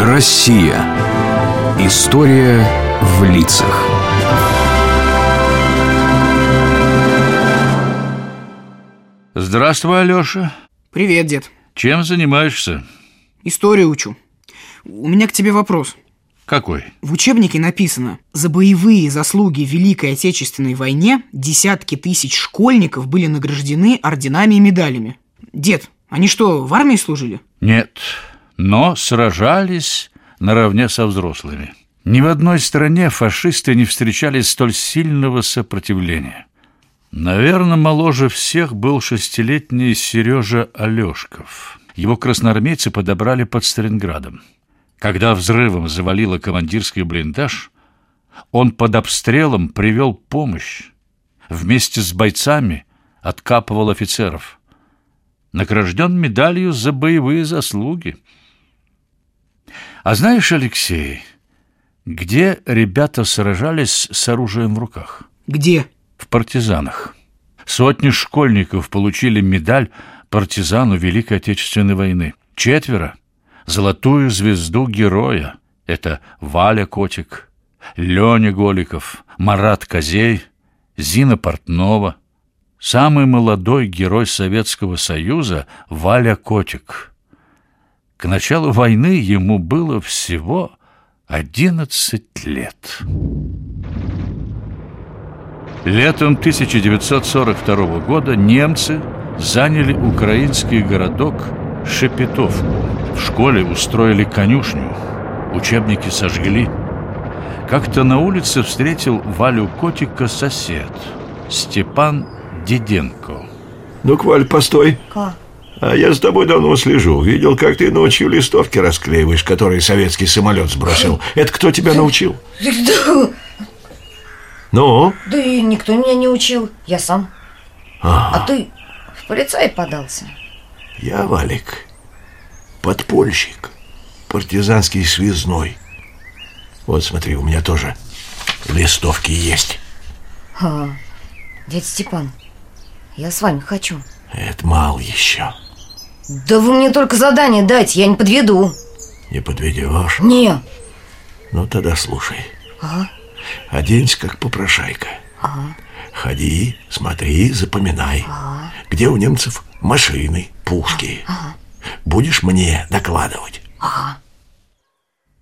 Россия. История в лицах. Здравствуй, Алеша. Привет, дед. Чем занимаешься? Историю учу. У меня к тебе вопрос. Какой? В учебнике написано, за боевые заслуги в Великой Отечественной войне десятки тысяч школьников были награждены орденами и медалями. Дед, они что, в армии служили? Нет, но сражались наравне со взрослыми. Ни в одной стране фашисты не встречали столь сильного сопротивления. Наверное, моложе всех был шестилетний Сережа Алешков. Его красноармейцы подобрали под Сталинградом. Когда взрывом завалило командирский блиндаж, он под обстрелом привел помощь. Вместе с бойцами откапывал офицеров. Награжден медалью за боевые заслуги. А знаешь, Алексей, где ребята сражались с оружием в руках? Где? В партизанах. Сотни школьников получили медаль партизану Великой Отечественной войны. Четверо золотую звезду героя. Это Валя Котик, Леня Голиков, Марат Козей, Зина Портнова. Самый молодой герой Советского Союза Валя Котик. К началу войны ему было всего 11 лет. Летом 1942 года немцы заняли украинский городок Шепетовку. В школе устроили конюшню, учебники сожгли. Как-то на улице встретил Валю Котика сосед, Степан Деденко. Ну, Валь, постой. Ка? А я за тобой давно слежу. Видел, как ты ночью листовки расклеиваешь, которые советский самолет сбросил. Это кто тебя научил? Ну? да и никто меня не учил. Я сам. А ты в полицай подался? Я, Валик, подпольщик, партизанский связной. Вот смотри, у меня тоже листовки есть. А, дядя Степан, я с вами хочу. Это мало еще. Да вы мне только задание дайте, я не подведу. Не подведешь? Не. Ну, тогда слушай. Ага. Оденься, как попрошайка. Ага. Ходи, смотри, запоминай. Где у немцев машины, пушки. Будешь мне докладывать.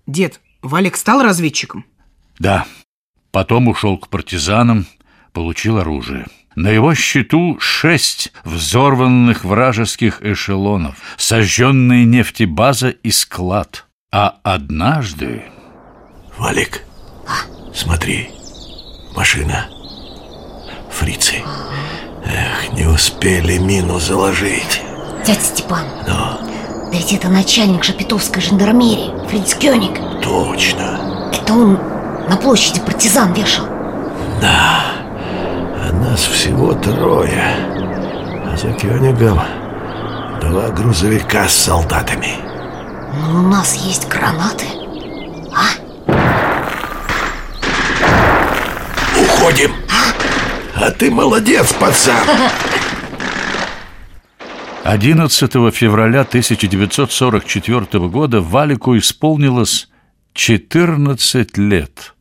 Дед, Валик стал разведчиком? Да, потом ушел к партизанам, получил оружие. На его счету шесть взорванных вражеских эшелонов, сожженные нефтебаза и склад. А однажды... Валик, смотри, машина. Фрицы. Эх, не успели мину заложить. Дядя Степан. Да ведь это начальник Шапитовской жандармерии, Фриц Кёник. Точно. Это он на площади партизан вешал. Да. А нас всего трое. А за Кёнигом два грузовика с солдатами. Ну, у нас есть гранаты. А? Уходим. А ты молодец, пацан. 11 февраля 1944 года Валику исполнилось 14 лет.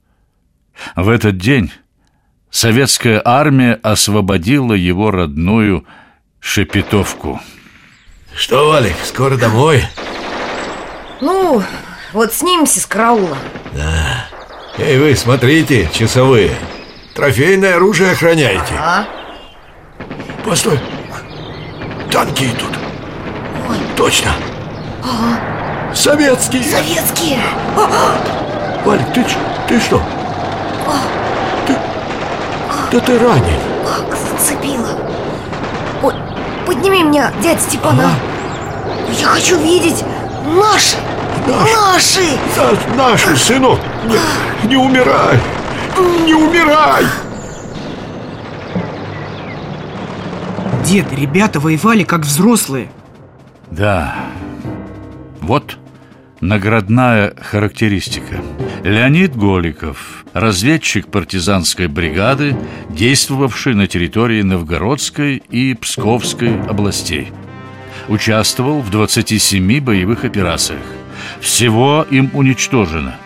В этот день советская армия освободила его родную Шепетовку. Что, Валик, скоро домой? Ну, вот снимемся с караула. Да. Эй, вы, смотрите, часовые. Трофейное оружие охраняете. А? Постой. Танки идут. Ой. Точно. Ага. Советские. Советские. Валик, ты, ты что? Ты, да ты ранен. Как зацепило. Ой, подними меня, дядя Степана. Ага. Я хочу видеть наши. Наши. Наши. На, наши, сынок. Не, не умирай. Не умирай. Дед, ребята воевали как взрослые. Да. Вот наградная характеристика. Леонид Голиков, разведчик партизанской бригады, действовавший на территории Новгородской и Псковской областей. Участвовал в 27 боевых операциях. Всего им уничтожено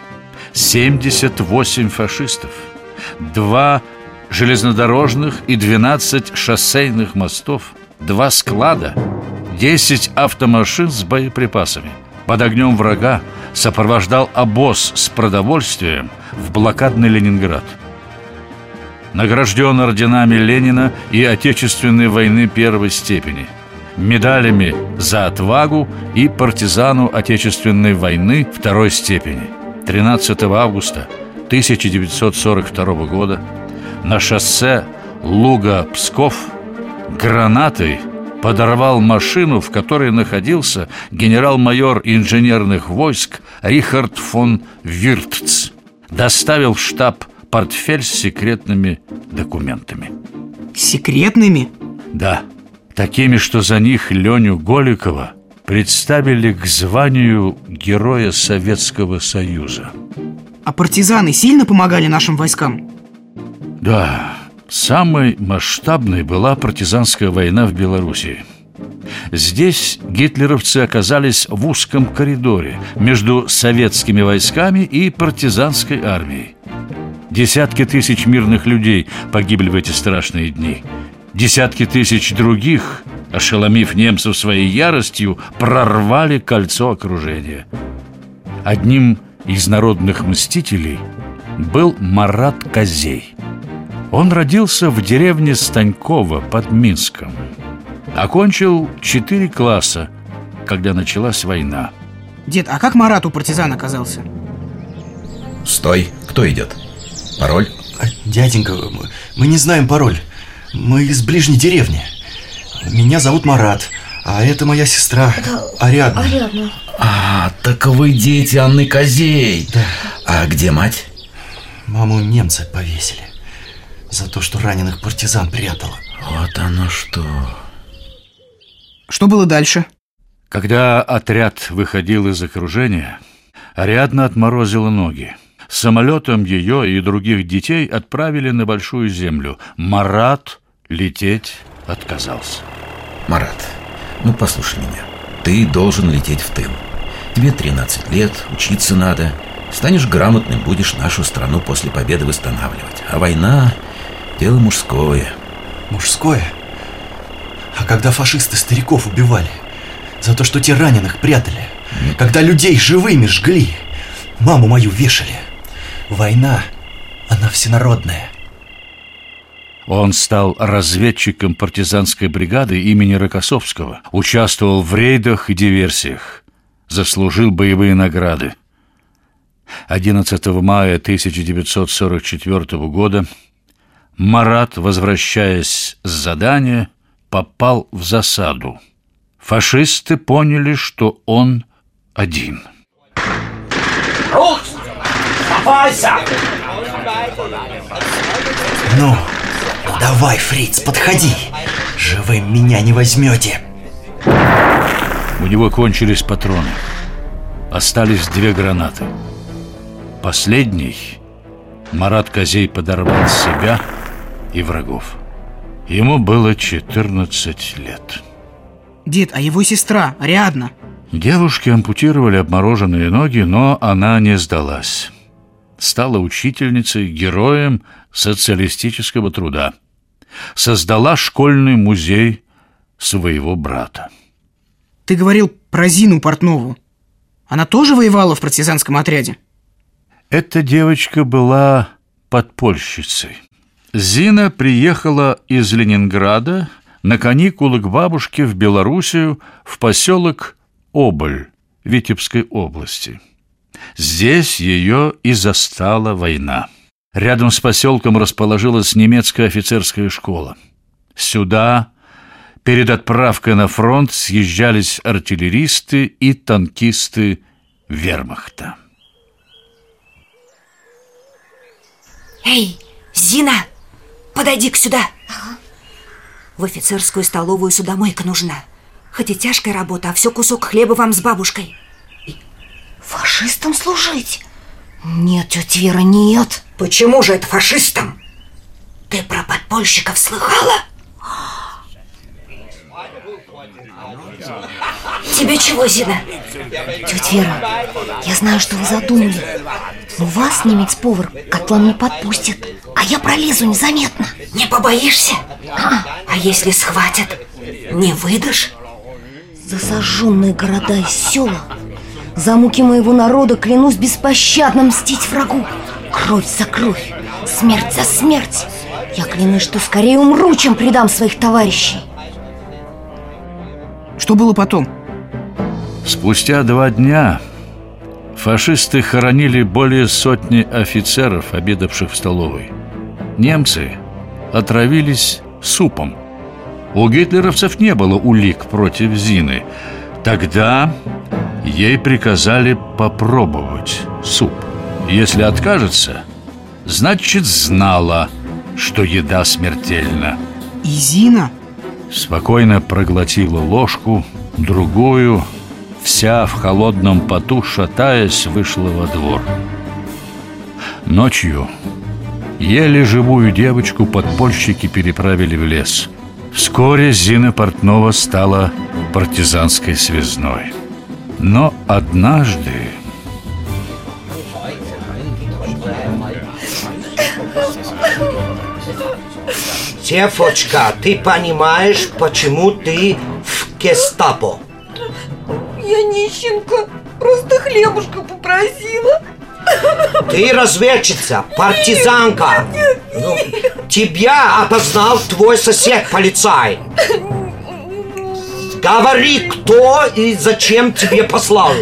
78 фашистов, два железнодорожных и 12 шоссейных мостов, два склада, 10 автомашин с боеприпасами. Под огнем врага сопровождал обоз с продовольствием в блокадный Ленинград. Награжден орденами Ленина и Отечественной войны первой степени – медалями за отвагу и партизану Отечественной войны второй степени. 13 августа 1942 года на шоссе Луга-Псков гранатой подорвал машину, в которой находился генерал-майор инженерных войск Рихард фон Виртц. Доставил в штаб портфель с секретными документами. Секретными? Да такими, что за них Леню Голикова представили к званию Героя Советского Союза. А партизаны сильно помогали нашим войскам? Да, самой масштабной была партизанская война в Белоруссии. Здесь гитлеровцы оказались в узком коридоре между советскими войсками и партизанской армией. Десятки тысяч мирных людей погибли в эти страшные дни – Десятки тысяч других, ошеломив немцев своей яростью, прорвали кольцо окружения. Одним из народных мстителей был Марат Козей. Он родился в деревне Станькова под Минском. Окончил четыре класса, когда началась война. Дед, а как Марат у партизан оказался? Стой, кто идет? Пароль? А, дяденька, мы не знаем пароль. Мы из ближней деревни. Меня зовут Марат, а это моя сестра это Ариадна. Ариадна. А, так вы дети Анны Козей. Да. А где мать? Маму немцы повесили за то, что раненых партизан прятала. Вот оно что. Что было дальше? Когда отряд выходил из окружения, Ариадна отморозила ноги. Самолетом ее и других детей отправили на Большую Землю. Марат лететь отказался. Марат, ну послушай меня. Ты должен лететь в тыл. Тебе 13 лет, учиться надо. Станешь грамотным, будешь нашу страну после победы восстанавливать. А война – дело мужское. Мужское? А когда фашисты стариков убивали? За то, что те раненых прятали? Когда людей живыми жгли? Маму мою вешали? Война, она всенародная. Он стал разведчиком партизанской бригады имени Рокоссовского, участвовал в рейдах и диверсиях, заслужил боевые награды. 11 мая 1944 года Марат, возвращаясь с задания, попал в засаду. Фашисты поняли, что он один. Оставайся! Ну, давай, Фриц, подходи. Живым меня не возьмете. У него кончились патроны. Остались две гранаты. Последний Марат Козей подорвал себя и врагов. Ему было 14 лет. Дед, а его сестра, Ариадна? Девушке ампутировали обмороженные ноги, но она не сдалась стала учительницей, героем социалистического труда. Создала школьный музей своего брата. Ты говорил про Зину Портнову. Она тоже воевала в партизанском отряде? Эта девочка была подпольщицей. Зина приехала из Ленинграда на каникулы к бабушке в Белоруссию в поселок Оболь Витебской области. Здесь ее и застала война. Рядом с поселком расположилась немецкая офицерская школа. Сюда перед отправкой на фронт съезжались артиллеристы и танкисты вермахта. Эй, Зина, подойди-ка сюда. В офицерскую столовую судомойка нужна. Хоть и тяжкая работа, а все кусок хлеба вам с бабушкой. Фашистам служить? Нет, тетя Вера, нет. Почему же это фашистам? Ты про подпольщиков слыхала? Тебе чего, Зина? Тетя Вера, я знаю, что вы задумали. Но вас немец-повар к котлам не подпустит, а я пролезу незаметно. Не побоишься? А, а если схватят, не выдашь? За сожженные города и села За муки моего народа клянусь беспощадно мстить врагу Кровь за кровь, смерть за смерть Я клянусь, что скорее умру, чем предам своих товарищей Что было потом? Спустя два дня фашисты хоронили более сотни офицеров, обедавших в столовой. Немцы отравились супом. У гитлеровцев не было улик против Зины. Тогда ей приказали попробовать суп. Если откажется, значит знала, что еда смертельна. И Зина? Спокойно проглотила ложку, другую, вся в холодном поту, шатаясь, вышла во двор. Ночью еле живую девочку подпольщики переправили в лес – Вскоре Зина Портнова стала партизанской связной. Но однажды... Сефочка, ты понимаешь, почему ты в гестапо? Я нищенка, просто хлебушка попросила. Ты разведчица, партизанка. Ну, тебя опознал твой сосед полицай. Говори, кто и зачем тебе послал.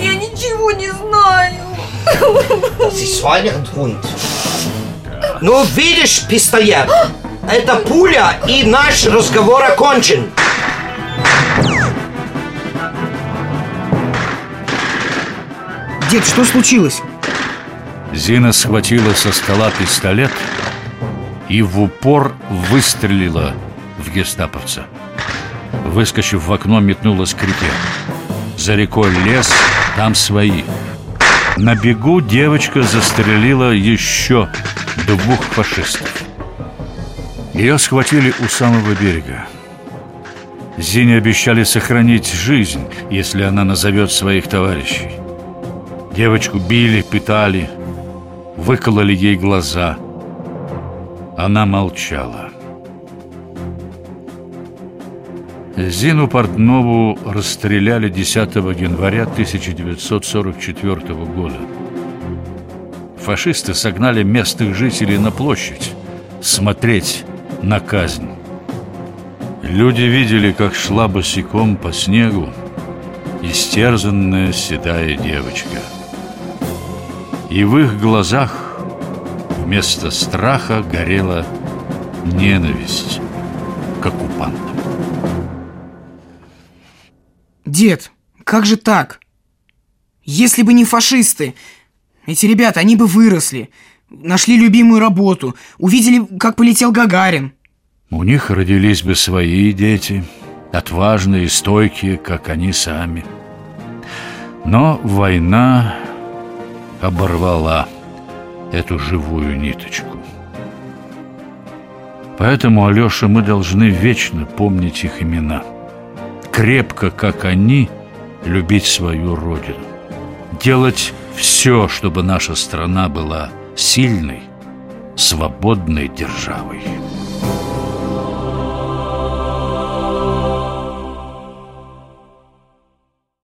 Я ничего не знаю. Ну, видишь пистолет? Это пуля, и наш разговор окончен. Дед, что случилось? Зина схватила со стола пистолет и в упор выстрелила в гестаповца. Выскочив в окно, метнулась к реке. За рекой лес, там свои. На бегу девочка застрелила еще двух фашистов. Ее схватили у самого берега. Зине обещали сохранить жизнь, если она назовет своих товарищей. Девочку били, пытали, выкололи ей глаза. Она молчала. Зину Портнову расстреляли 10 января 1944 года. Фашисты согнали местных жителей на площадь смотреть на казнь. Люди видели, как шла босиком по снегу истерзанная седая девочка – и в их глазах вместо страха горела ненависть к оккупантам. Дед, как же так? Если бы не фашисты, эти ребята, они бы выросли, нашли любимую работу, увидели, как полетел Гагарин. У них родились бы свои дети, отважные и стойкие, как они сами. Но война оборвала эту живую ниточку. Поэтому, Алеша, мы должны вечно помнить их имена. Крепко, как они, любить свою родину. Делать все, чтобы наша страна была сильной, свободной державой.